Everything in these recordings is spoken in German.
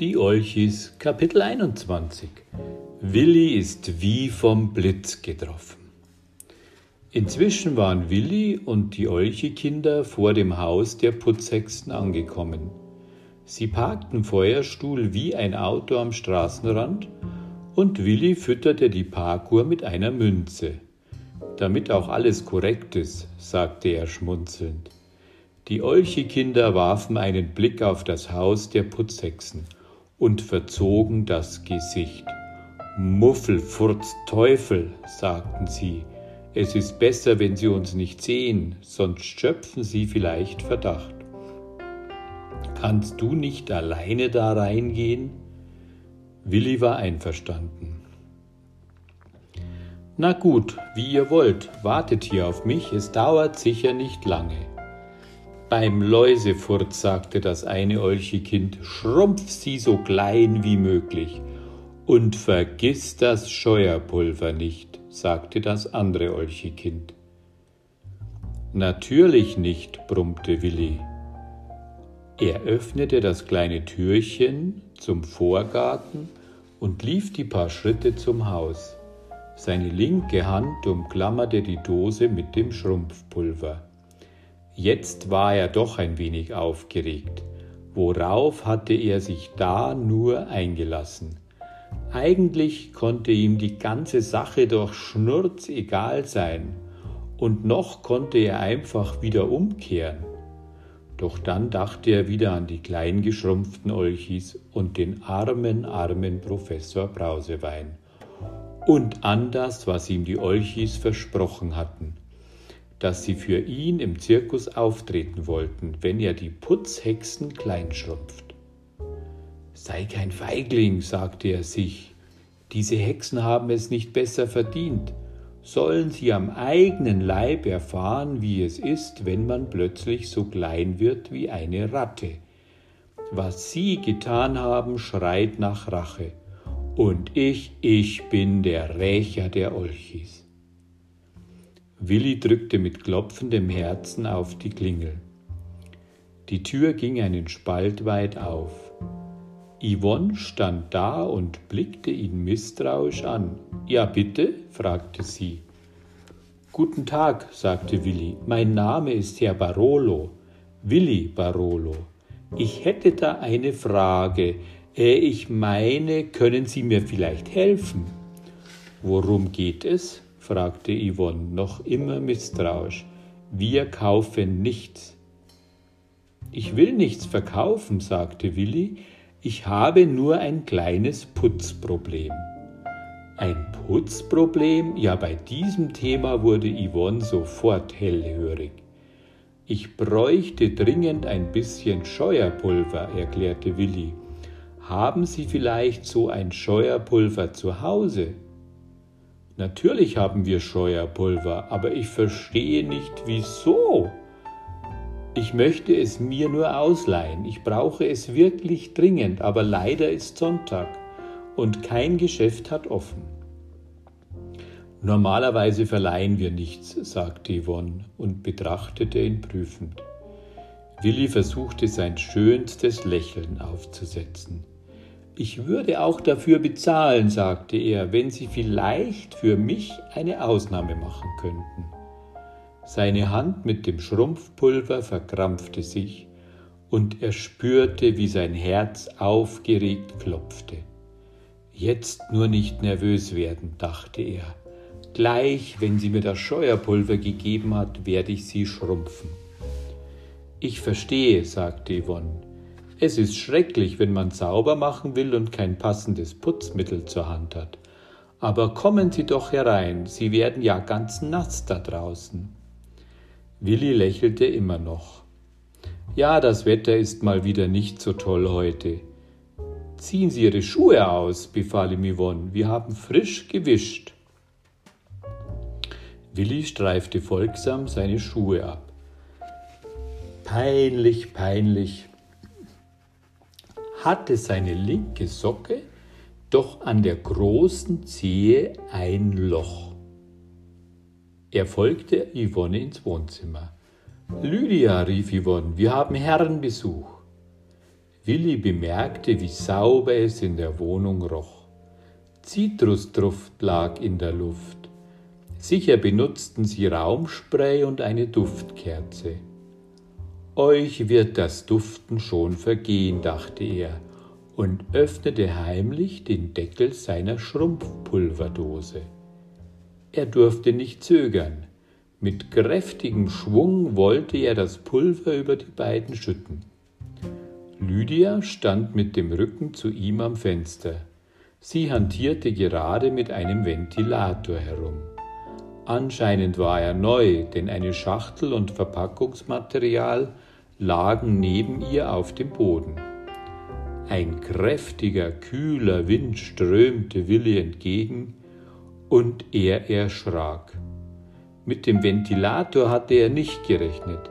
Die Olchis Kapitel 21 Willi ist wie vom Blitz getroffen. Inzwischen waren Willi und die Olchi-Kinder vor dem Haus der Putzhexen angekommen. Sie parkten Feuerstuhl wie ein Auto am Straßenrand und Willi fütterte die Parkuhr mit einer Münze. Damit auch alles korrekt ist, sagte er schmunzelnd. Die Olchi-Kinder warfen einen Blick auf das Haus der Putzhexen und verzogen das Gesicht. Muffelfurz Teufel, sagten sie, es ist besser, wenn Sie uns nicht sehen, sonst schöpfen Sie vielleicht Verdacht. Kannst du nicht alleine da reingehen? Willi war einverstanden. Na gut, wie ihr wollt, wartet hier auf mich, es dauert sicher nicht lange. Beim Läusefurz sagte das eine Olchikind, schrumpf sie so klein wie möglich. Und vergiss das Scheuerpulver nicht, sagte das andere Olchikind. Natürlich nicht, brummte Willi. Er öffnete das kleine Türchen zum Vorgarten und lief die paar Schritte zum Haus. Seine linke Hand umklammerte die Dose mit dem Schrumpfpulver. Jetzt war er doch ein wenig aufgeregt. Worauf hatte er sich da nur eingelassen? Eigentlich konnte ihm die ganze Sache doch schnurz egal sein, und noch konnte er einfach wieder umkehren. Doch dann dachte er wieder an die kleingeschrumpften Olchis und den armen, armen Professor Brausewein und an das, was ihm die Olchis versprochen hatten dass sie für ihn im Zirkus auftreten wollten, wenn er die Putzhexen kleinschrumpft. Sei kein Feigling, sagte er sich, diese Hexen haben es nicht besser verdient, sollen sie am eigenen Leib erfahren, wie es ist, wenn man plötzlich so klein wird wie eine Ratte. Was sie getan haben, schreit nach Rache. Und ich, ich bin der Rächer der Olchis. Willi drückte mit klopfendem Herzen auf die Klingel. Die Tür ging einen Spalt weit auf. Yvonne stand da und blickte ihn misstrauisch an. Ja, bitte? fragte sie. Guten Tag, sagte Willi. Mein Name ist Herr Barolo, Willi Barolo. Ich hätte da eine Frage. Äh, ich meine, können Sie mir vielleicht helfen? Worum geht es? Fragte Yvonne, noch immer misstrauisch. Wir kaufen nichts. Ich will nichts verkaufen, sagte Willi, ich habe nur ein kleines Putzproblem. Ein Putzproblem? Ja, bei diesem Thema wurde Yvonne sofort hellhörig. Ich bräuchte dringend ein bisschen Scheuerpulver, erklärte Willi. Haben Sie vielleicht so ein Scheuerpulver zu Hause? Natürlich haben wir Scheuerpulver, aber ich verstehe nicht wieso. Ich möchte es mir nur ausleihen. Ich brauche es wirklich dringend, aber leider ist Sonntag und kein Geschäft hat offen. Normalerweise verleihen wir nichts, sagte Yvonne und betrachtete ihn prüfend. Willi versuchte sein schönstes Lächeln aufzusetzen. Ich würde auch dafür bezahlen, sagte er, wenn Sie vielleicht für mich eine Ausnahme machen könnten. Seine Hand mit dem Schrumpfpulver verkrampfte sich, und er spürte, wie sein Herz aufgeregt klopfte. Jetzt nur nicht nervös werden, dachte er. Gleich, wenn sie mir das Scheuerpulver gegeben hat, werde ich sie schrumpfen. Ich verstehe, sagte Yvonne. Es ist schrecklich, wenn man sauber machen will und kein passendes Putzmittel zur Hand hat. Aber kommen Sie doch herein, Sie werden ja ganz nass da draußen. Willi lächelte immer noch. Ja, das Wetter ist mal wieder nicht so toll heute. Ziehen Sie Ihre Schuhe aus, befahl ihm Yvonne. Wir haben frisch gewischt. Willi streifte folgsam seine Schuhe ab. Peinlich, peinlich, hatte seine linke Socke doch an der großen Zehe ein Loch. Er folgte Yvonne ins Wohnzimmer. Lydia, rief Yvonne, wir haben Herrenbesuch. Willi bemerkte, wie sauber es in der Wohnung roch. Zitrusduft lag in der Luft. Sicher benutzten sie Raumspray und eine Duftkerze. Euch wird das Duften schon vergehen, dachte er und öffnete heimlich den Deckel seiner Schrumpfpulverdose. Er durfte nicht zögern. Mit kräftigem Schwung wollte er das Pulver über die beiden schütten. Lydia stand mit dem Rücken zu ihm am Fenster. Sie hantierte gerade mit einem Ventilator herum. Anscheinend war er neu, denn eine Schachtel und Verpackungsmaterial lagen neben ihr auf dem Boden. Ein kräftiger, kühler Wind strömte Willi entgegen und er erschrak. Mit dem Ventilator hatte er nicht gerechnet.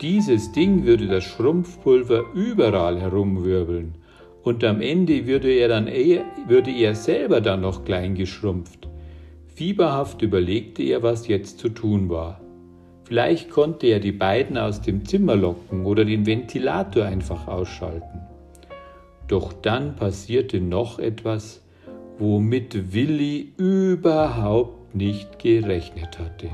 Dieses Ding würde das Schrumpfpulver überall herumwirbeln und am Ende würde er, dann eher, würde er selber dann noch klein geschrumpft. Fieberhaft überlegte er, was jetzt zu tun war. Vielleicht konnte er die beiden aus dem Zimmer locken oder den Ventilator einfach ausschalten. Doch dann passierte noch etwas, womit Willi überhaupt nicht gerechnet hatte.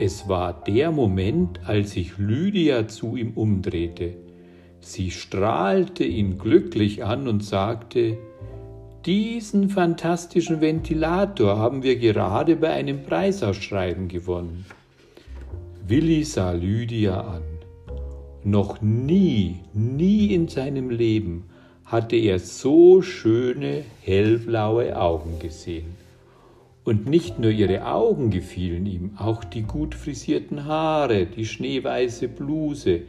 Es war der Moment, als sich Lydia zu ihm umdrehte. Sie strahlte ihn glücklich an und sagte, diesen fantastischen Ventilator haben wir gerade bei einem Preisausschreiben gewonnen. Willi sah Lydia an. Noch nie, nie in seinem Leben hatte er so schöne hellblaue Augen gesehen. Und nicht nur ihre Augen gefielen ihm, auch die gut frisierten Haare, die schneeweiße Bluse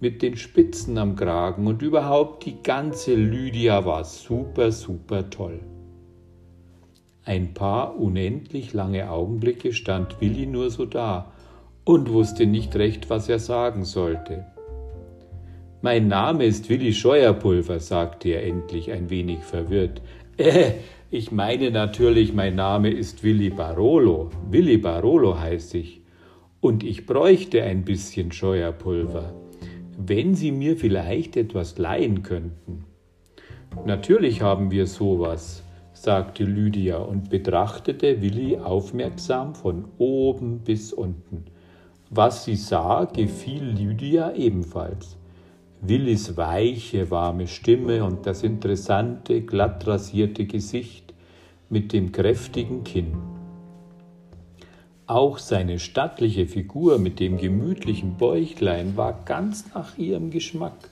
mit den Spitzen am Kragen und überhaupt die ganze Lydia war super, super toll. Ein paar unendlich lange Augenblicke stand Willi nur so da und wusste nicht recht, was er sagen sollte. Mein Name ist Willi Scheuerpulver, sagte er endlich ein wenig verwirrt. Äh, ich meine natürlich, mein Name ist Willi Barolo. Willi Barolo heiße ich. Und ich bräuchte ein bisschen Scheuerpulver. Wenn Sie mir vielleicht etwas leihen könnten. Natürlich haben wir sowas, sagte Lydia und betrachtete Willi aufmerksam von oben bis unten. Was sie sah, gefiel Lydia ebenfalls. Willis weiche, warme Stimme und das interessante, glatt rasierte Gesicht mit dem kräftigen Kinn. Auch seine stattliche Figur mit dem gemütlichen Bäuchlein war ganz nach ihrem Geschmack,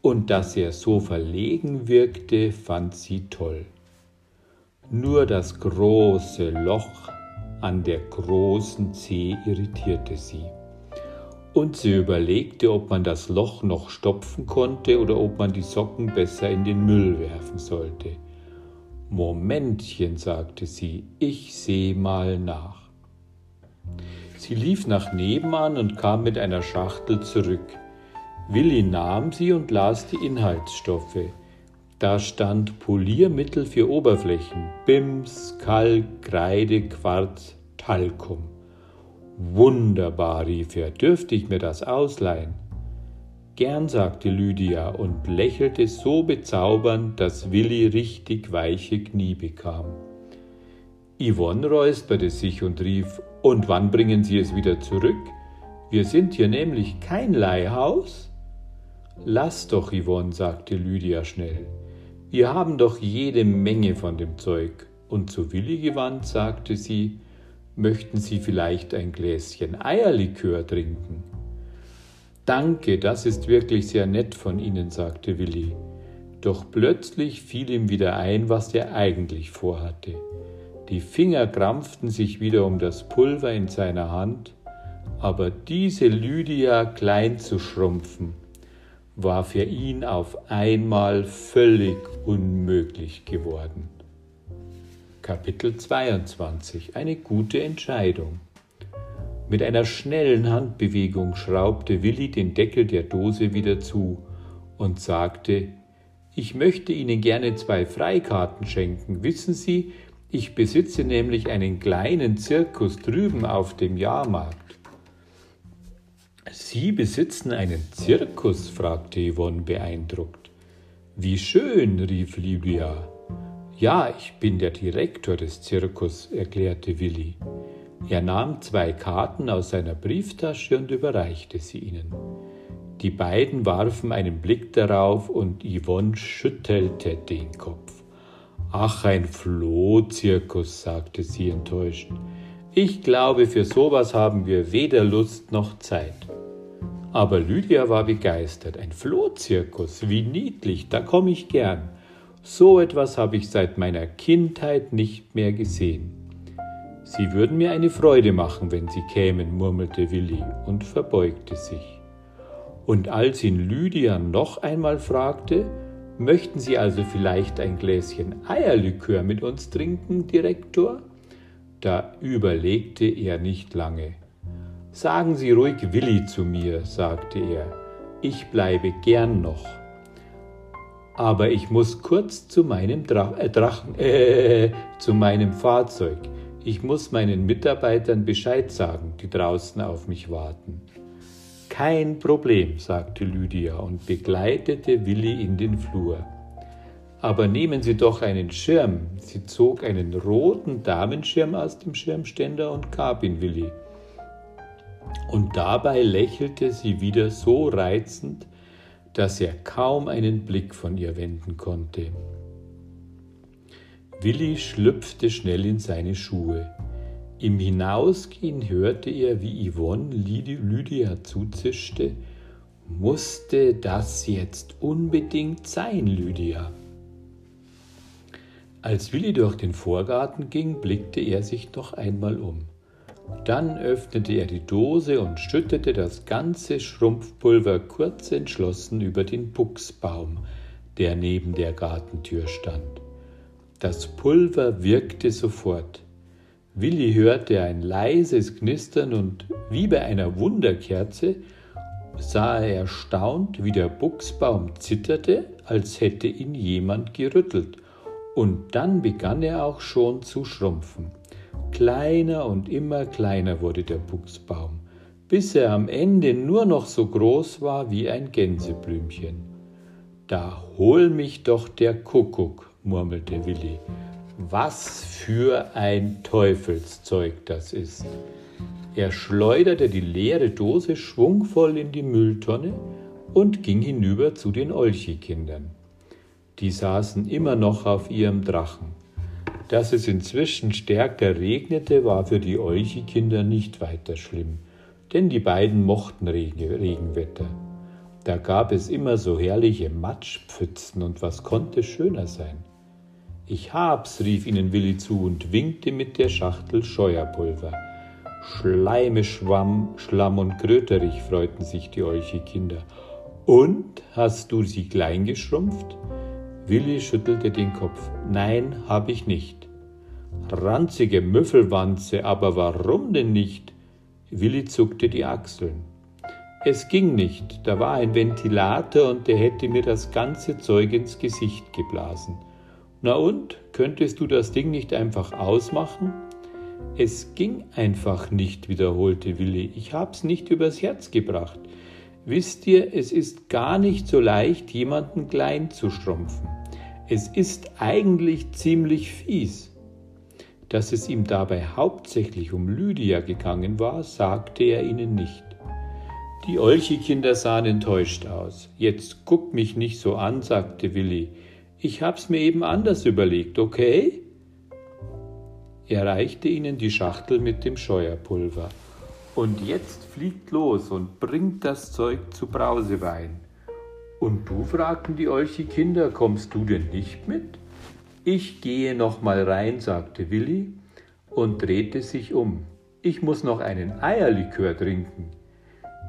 und dass er so verlegen wirkte, fand sie toll. Nur das große Loch an der großen Zeh irritierte sie. Und sie überlegte, ob man das Loch noch stopfen konnte oder ob man die Socken besser in den Müll werfen sollte. Momentchen, sagte sie, ich seh mal nach. Sie lief nach nebenan und kam mit einer Schachtel zurück. Willi nahm sie und las die Inhaltsstoffe. Da stand Poliermittel für Oberflächen, Bims, Kalk, Kreide, Quarz, Talkum. Wunderbar, rief er, dürfte ich mir das ausleihen? Gern, sagte Lydia und lächelte so bezaubernd, dass Willi richtig weiche Knie bekam. Yvonne räusperte sich und rief, und wann bringen Sie es wieder zurück? Wir sind hier nämlich kein Leihhaus. Lass doch, Yvonne, sagte Lydia schnell. Wir haben doch jede Menge von dem Zeug. Und zu Willi gewandt sagte sie, möchten Sie vielleicht ein Gläschen Eierlikör trinken? Danke, das ist wirklich sehr nett von Ihnen, sagte Willi. Doch plötzlich fiel ihm wieder ein, was er eigentlich vorhatte. Die Finger krampften sich wieder um das Pulver in seiner Hand, aber diese Lydia klein zu schrumpfen, war für ihn auf einmal völlig unmöglich geworden. Kapitel 22 Eine gute Entscheidung. Mit einer schnellen Handbewegung schraubte Willi den Deckel der Dose wieder zu und sagte, ich möchte Ihnen gerne zwei Freikarten schenken. Wissen Sie, ich besitze nämlich einen kleinen Zirkus drüben auf dem Jahrmarkt. Sie besitzen einen Zirkus? fragte Yvonne beeindruckt. Wie schön, rief Lydia. Ja, ich bin der Direktor des Zirkus, erklärte Willi. Er nahm zwei Karten aus seiner Brieftasche und überreichte sie ihnen. Die beiden warfen einen Blick darauf und Yvonne schüttelte den Kopf. Ach, ein Flohzirkus, sagte sie enttäuscht. Ich glaube, für sowas haben wir weder Lust noch Zeit. Aber Lydia war begeistert. Ein Flohzirkus, wie niedlich, da komme ich gern. So etwas habe ich seit meiner Kindheit nicht mehr gesehen. Sie würden mir eine Freude machen, wenn Sie kämen, murmelte Willi und verbeugte sich. Und als ihn Lydia noch einmal fragte, möchten Sie also vielleicht ein Gläschen Eierlikör mit uns trinken, Direktor? Da überlegte er nicht lange. Sagen Sie ruhig Willi zu mir, sagte er, ich bleibe gern noch. Aber ich muss kurz zu meinem Drach, äh, Drachen, äh, zu meinem Fahrzeug. Ich muss meinen Mitarbeitern Bescheid sagen, die draußen auf mich warten. Kein Problem, sagte Lydia und begleitete Willi in den Flur. Aber nehmen Sie doch einen Schirm. Sie zog einen roten Damenschirm aus dem Schirmständer und gab ihn Willi und dabei lächelte sie wieder so reizend, dass er kaum einen Blick von ihr wenden konnte. Willi schlüpfte schnell in seine Schuhe. Im Hinausgehen hörte er, wie Yvonne Lydia zuzischte. Musste das jetzt unbedingt sein, Lydia? Als Willi durch den Vorgarten ging, blickte er sich noch einmal um. Dann öffnete er die Dose und schüttete das ganze Schrumpfpulver kurz entschlossen über den Buchsbaum, der neben der Gartentür stand. Das Pulver wirkte sofort. Willi hörte ein leises Knistern und wie bei einer Wunderkerze sah er erstaunt, wie der Buchsbaum zitterte, als hätte ihn jemand gerüttelt, und dann begann er auch schon zu schrumpfen. Kleiner und immer kleiner wurde der Buchsbaum, bis er am Ende nur noch so groß war wie ein Gänseblümchen. Da hol mich doch der Kuckuck, murmelte Willi. Was für ein Teufelszeug das ist. Er schleuderte die leere Dose schwungvoll in die Mülltonne und ging hinüber zu den Olchikindern. Die saßen immer noch auf ihrem Drachen. Dass es inzwischen stärker regnete, war für die Olchi-Kinder nicht weiter schlimm, denn die beiden mochten Regenwetter. Da gab es immer so herrliche Matschpfützen und was konnte schöner sein? Ich hab's, rief ihnen Willi zu und winkte mit der Schachtel Scheuerpulver. Schleime, Schwamm, Schlamm und Kröterich freuten sich die Olchi-Kinder. Und hast du sie klein geschrumpft? Willi schüttelte den Kopf. Nein, hab ich nicht. Ranzige Müffelwanze, aber warum denn nicht? Willi zuckte die Achseln. Es ging nicht, da war ein Ventilator und der hätte mir das ganze Zeug ins Gesicht geblasen. Na und, könntest du das Ding nicht einfach ausmachen? Es ging einfach nicht, wiederholte Willi. Ich hab's nicht übers Herz gebracht. Wisst ihr, es ist gar nicht so leicht, jemanden klein zu schrumpfen. Es ist eigentlich ziemlich fies. Dass es ihm dabei hauptsächlich um Lydia gegangen war, sagte er ihnen nicht. Die Olchi-Kinder sahen enttäuscht aus. Jetzt guck mich nicht so an, sagte Willi. Ich hab's mir eben anders überlegt, okay? Er reichte ihnen die Schachtel mit dem Scheuerpulver. Und jetzt fliegt los und bringt das Zeug zu Brausewein. Und du, fragten die Olchi-Kinder, kommst du denn nicht mit? Ich gehe noch mal rein, sagte Willi und drehte sich um. Ich muss noch einen Eierlikör trinken.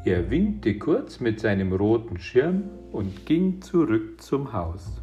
Er winkte kurz mit seinem roten Schirm und ging zurück zum Haus.